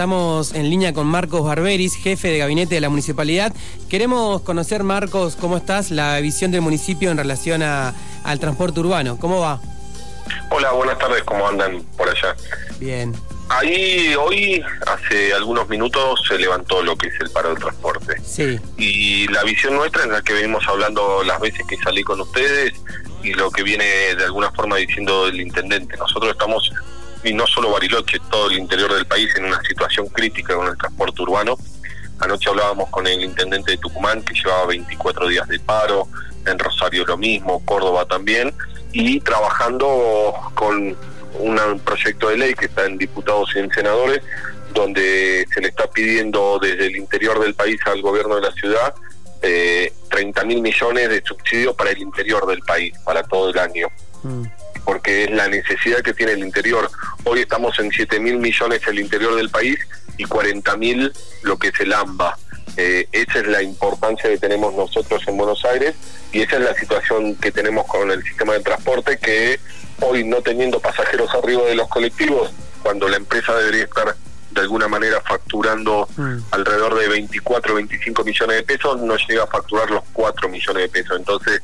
Estamos en línea con Marcos Barberis, jefe de gabinete de la municipalidad. Queremos conocer, Marcos, cómo estás, la visión del municipio en relación al transporte urbano. ¿Cómo va? Hola, buenas tardes, ¿cómo andan por allá? Bien. Ahí hoy, hace algunos minutos, se levantó lo que es el paro del transporte. Sí. Y la visión nuestra es la que venimos hablando las veces que salí con ustedes y lo que viene de alguna forma diciendo el intendente. Nosotros estamos, y no solo Bariloche, todo el interior del país en una situación crítica con el transporte urbano. Anoche hablábamos con el intendente de Tucumán que llevaba 24 días de paro, en Rosario lo mismo, Córdoba también, y trabajando con un proyecto de ley que está en diputados y en senadores, donde se le está pidiendo desde el interior del país al gobierno de la ciudad eh, 30 mil millones de subsidios para el interior del país, para todo el año. Mm. Porque es la necesidad que tiene el interior. Hoy estamos en 7 mil millones el interior del país y 40 mil lo que es el AMBA. Eh, esa es la importancia que tenemos nosotros en Buenos Aires y esa es la situación que tenemos con el sistema de transporte que hoy no teniendo pasajeros arriba de los colectivos, cuando la empresa debería estar de alguna manera facturando mm. alrededor de 24, 25 millones de pesos, no llega a facturar los 4 millones de pesos. Entonces,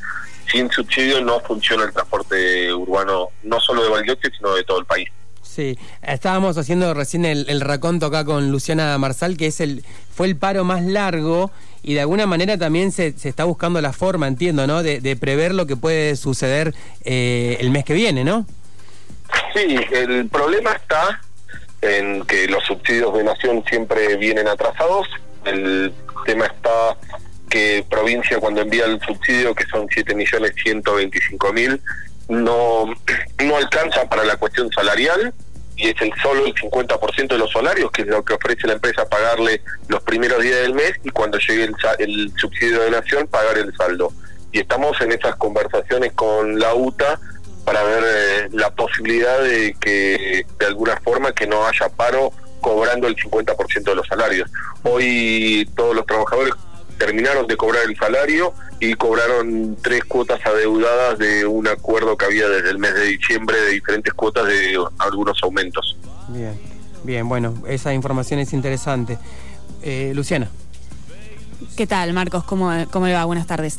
sin subsidio no funciona el transporte urbano, no solo de Bariloche, sino de todo el país. Sí, estábamos haciendo recién el, el, raconto acá con Luciana Marsal, que es el fue el paro más largo y de alguna manera también se, se está buscando la forma, entiendo, ¿no? De, prever lo que puede suceder eh, el mes que viene, ¿no? Sí, el problema está en que los subsidios de nación siempre vienen atrasados. El tema está que provincia cuando envía el subsidio, que son 7.125.000, no, no alcanza para la cuestión salarial y es el solo el 50% de los salarios, que es lo que ofrece la empresa pagarle los primeros días del mes y cuando llegue el, el subsidio de nación pagar el saldo. Y estamos en esas conversaciones con la UTA para ver eh, la posibilidad de que de alguna forma que no haya paro cobrando el 50% de los salarios. Hoy todos los trabajadores terminaron de cobrar el salario y cobraron tres cuotas adeudadas de un acuerdo que había desde el mes de diciembre de diferentes cuotas de algunos aumentos. Bien, bien, bueno, esa información es interesante. Eh, Luciana. ¿Qué tal, Marcos? ¿Cómo, cómo le va? Buenas tardes.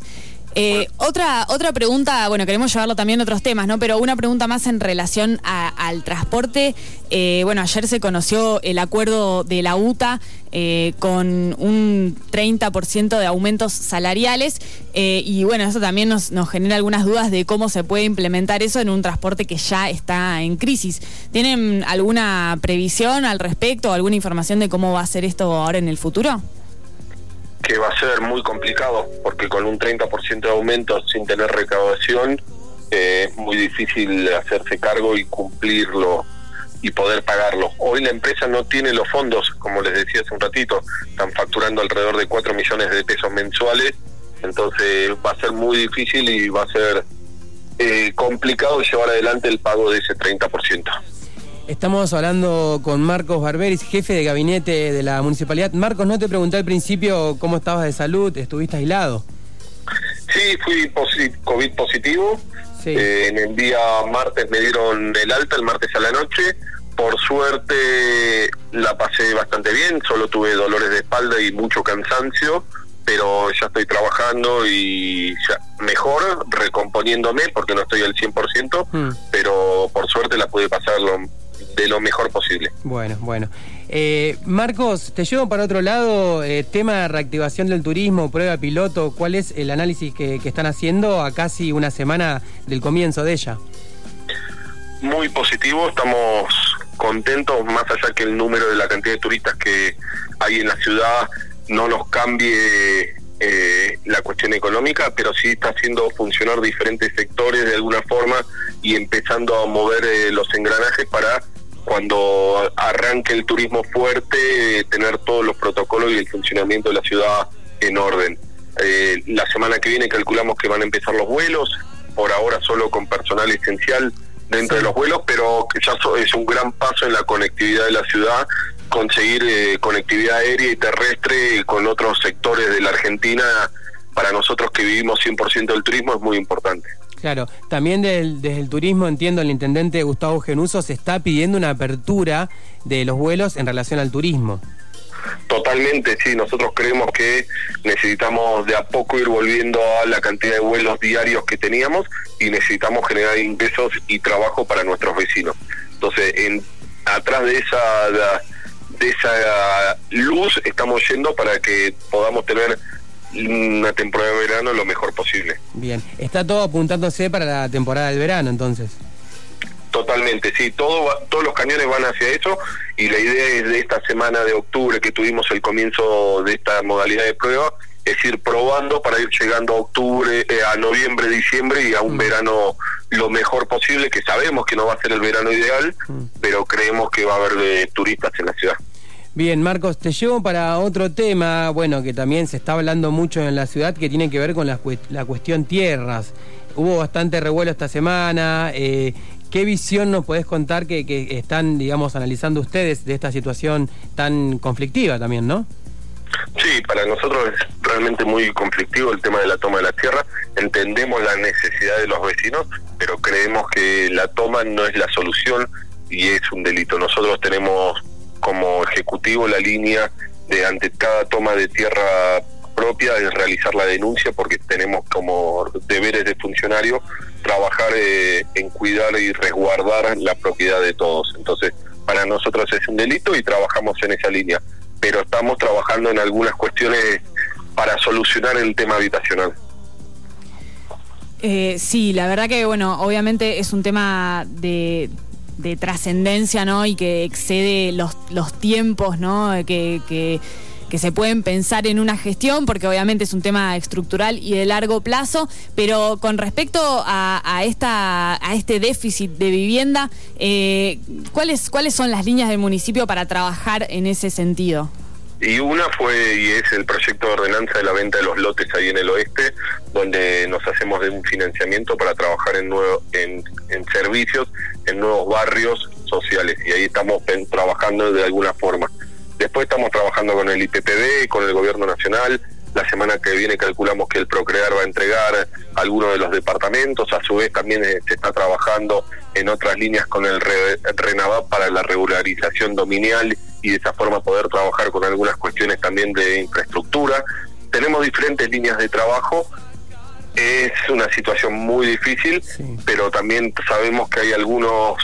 Eh, otra, otra pregunta, bueno, queremos llevarlo también a otros temas, ¿no? Pero una pregunta más en relación al transporte. Eh, bueno, ayer se conoció el acuerdo de la UTA eh, con un 30% de aumentos salariales y bueno, eso también nos, nos genera algunas dudas de cómo se puede implementar eso en un transporte que ya está en crisis. ¿Tienen alguna previsión al respecto o alguna información de cómo va a ser esto ahora en el futuro? Que va a ser muy complicado, porque con un 30% de aumento sin tener recaudación eh, es muy difícil hacerse cargo y cumplirlo y poder pagarlo. Hoy la empresa no tiene los fondos, como les decía hace un ratito, están facturando alrededor de 4 millones de pesos mensuales, entonces va a ser muy difícil y va a ser eh, complicado llevar adelante el pago de ese 30%. Estamos hablando con Marcos Barberis, jefe de gabinete de la municipalidad. Marcos, no te pregunté al principio cómo estabas de salud, ¿estuviste aislado? Sí, fui COVID positivo. Eh, en el día martes me dieron el alta, el martes a la noche. Por suerte la pasé bastante bien, solo tuve dolores de espalda y mucho cansancio, pero ya estoy trabajando y ya mejor, recomponiéndome porque no estoy al 100%, mm. pero por suerte la pude pasar lo, de lo mejor posible. Bueno, bueno. Eh, Marcos, te llevo para otro lado, eh, tema de reactivación del turismo, prueba piloto, ¿cuál es el análisis que, están haciendo a casi una semana del comienzo de ella? Muy positivo, estamos contentos, más allá que el número de la cantidad de turistas que hay en la ciudad no nos cambie eh, la cuestión económica, pero sí está haciendo funcionar diferentes sectores de alguna forma y empezando a mover los engranajes para cuando arranque el turismo fuerte, tener todos los protocolos y el funcionamiento de la ciudad en orden. Eh, la semana que viene calculamos que van a empezar los vuelos, por ahora solo con personal esencial dentro de los vuelos, pero que ya es un gran paso en la conectividad de la ciudad, conseguir eh, conectividad aérea y terrestre con otros sectores de la Argentina, para nosotros que vivimos 100% del turismo es muy importante. Claro, también desde el turismo, entiendo, el intendente Gustavo Genuso se está pidiendo una apertura de los vuelos en relación al turismo. Totalmente, sí, nosotros creemos que necesitamos de a poco ir volviendo a la cantidad de vuelos diarios que teníamos y necesitamos generar ingresos y trabajo para nuestros vecinos. Entonces, en, atrás de esa de esa luz estamos yendo para que podamos tener una temporada de verano lo mejor posible. Bien, está todo apuntándose para la temporada del verano entonces. Totalmente, sí, todo todos los cañones van hacia eso y la idea es de esta semana de octubre que tuvimos el comienzo de esta modalidad de prueba, es ir probando para ir llegando a octubre, eh, a noviembre, diciembre y a un mm. verano lo mejor posible, que sabemos que no va a ser el verano ideal, mm. pero creemos que va a haber de turistas en la ciudad. Bien, Marcos, te llevo para otro tema, bueno, que también se está hablando mucho en la ciudad, que tiene que ver con la, la cuestión tierras. Hubo bastante revuelo esta semana. Eh, ¿Qué visión nos podés contar que, que, están, digamos, analizando ustedes de esta situación tan conflictiva también, no? Sí, para nosotros es realmente muy conflictivo el tema de la toma de la tierra. Entendemos la necesidad de los vecinos, pero creemos que la toma no es la solución y es un delito. Nosotros tenemos como ejecutivo la línea de ante cada toma de tierra propia es realizar la denuncia porque tenemos como deberes de funcionario trabajar eh, en cuidar y resguardar la propiedad de todos. Entonces, para nosotros es un delito y trabajamos en esa línea, pero estamos trabajando en algunas cuestiones para solucionar el tema habitacional. Eh, sí, la verdad que, bueno, obviamente es un tema de, de trascendencia, ¿no? Y que excede los, los tiempos, ¿no? Que, que, se pueden pensar en una gestión, porque obviamente es un tema estructural y de largo plazo, pero con respecto a, esta, a este déficit de vivienda, eh, ¿cuáles, ¿cuáles son las líneas del municipio para trabajar en ese sentido? Y una fue y es el proyecto de ordenanza de la venta de los lotes ahí en el oeste, donde nos hacemos de un financiamiento para trabajar en, nuevo, en, servicios en nuevos barrios sociales. Y ahí estamos trabajando de alguna forma. Después estamos trabajando con el IPPB, con el Gobierno Nacional. La semana que viene calculamos que el Procrear va a entregar algunos de los departamentos. A su vez también eh, se está trabajando en otras líneas con el RENAVAP para la regularización dominial y de esa forma poder trabajar con algunas cuestiones también de infraestructura. Tenemos diferentes líneas de trabajo. Es una situación muy difícil, pero también sabemos que hay algunos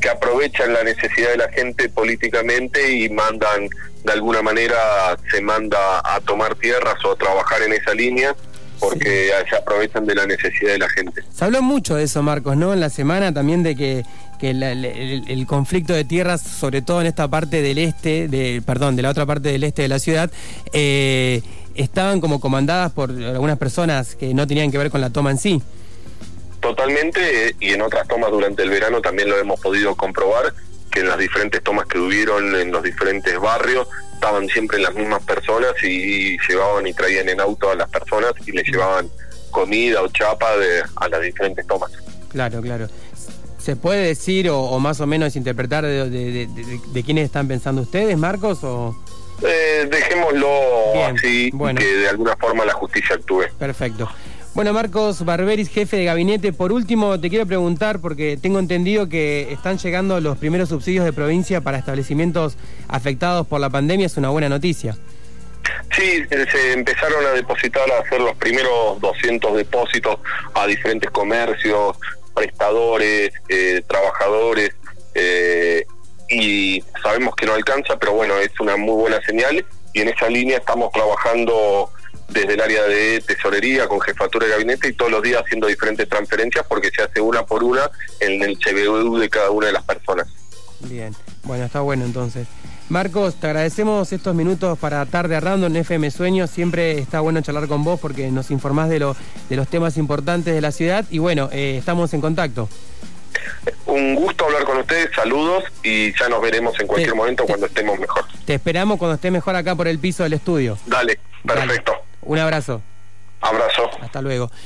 que aprovechan la necesidad de la gente políticamente y mandan, de alguna manera, se manda a tomar tierras o a trabajar en esa línea porque se aprovechan de la necesidad de la gente. Se habló mucho de eso, Marcos, ¿no? En la semana también de que, que el, conflicto de tierras, sobre todo en esta parte del este, de, perdón, de la otra parte del este de la ciudad, eh, estaban como comandadas por algunas personas que no tenían que ver con la toma en sí. Totalmente, y en otras tomas durante el verano también lo hemos podido comprobar, que en las diferentes tomas que hubieron en los diferentes barrios estaban siempre las mismas personas y llevaban y traían en auto a las personas y les llevaban comida o chapa de, a las diferentes tomas. Claro, claro. ¿Se puede decir o, más o menos interpretar de, de, quiénes están pensando ustedes, Marcos? O... Eh, dejémoslo así, que de alguna forma la justicia actúe. Perfecto. Bueno, Marcos Barberis, jefe de gabinete, por último te quiero preguntar, porque tengo entendido que están llegando los primeros subsidios de provincia para establecimientos afectados por la pandemia, es una buena noticia. Sí, se empezaron a depositar, a hacer los primeros 200 depósitos a diferentes comercios, prestadores, eh, trabajadores, eh, y sabemos que no alcanza, pero bueno, es una muy buena señal y en esa línea estamos trabajando desde el área de tesorería con jefatura de gabinete y todos los días haciendo diferentes transferencias porque se hace una por una en el CBU de cada una de las personas. Bien, bueno, está bueno entonces. Marcos, te agradecemos estos minutos para Tarde Random en FM Sueños. Siempre está bueno charlar con vos porque nos informás de, lo, de los temas importantes de la ciudad y bueno, eh, estamos en contacto. Un gusto hablar con ustedes, saludos y ya nos veremos en cualquier momento cuando estemos mejor. Te esperamos cuando esté mejor acá por el piso del estudio. Dale, perfecto. Un abrazo. Abrazo. Hasta luego.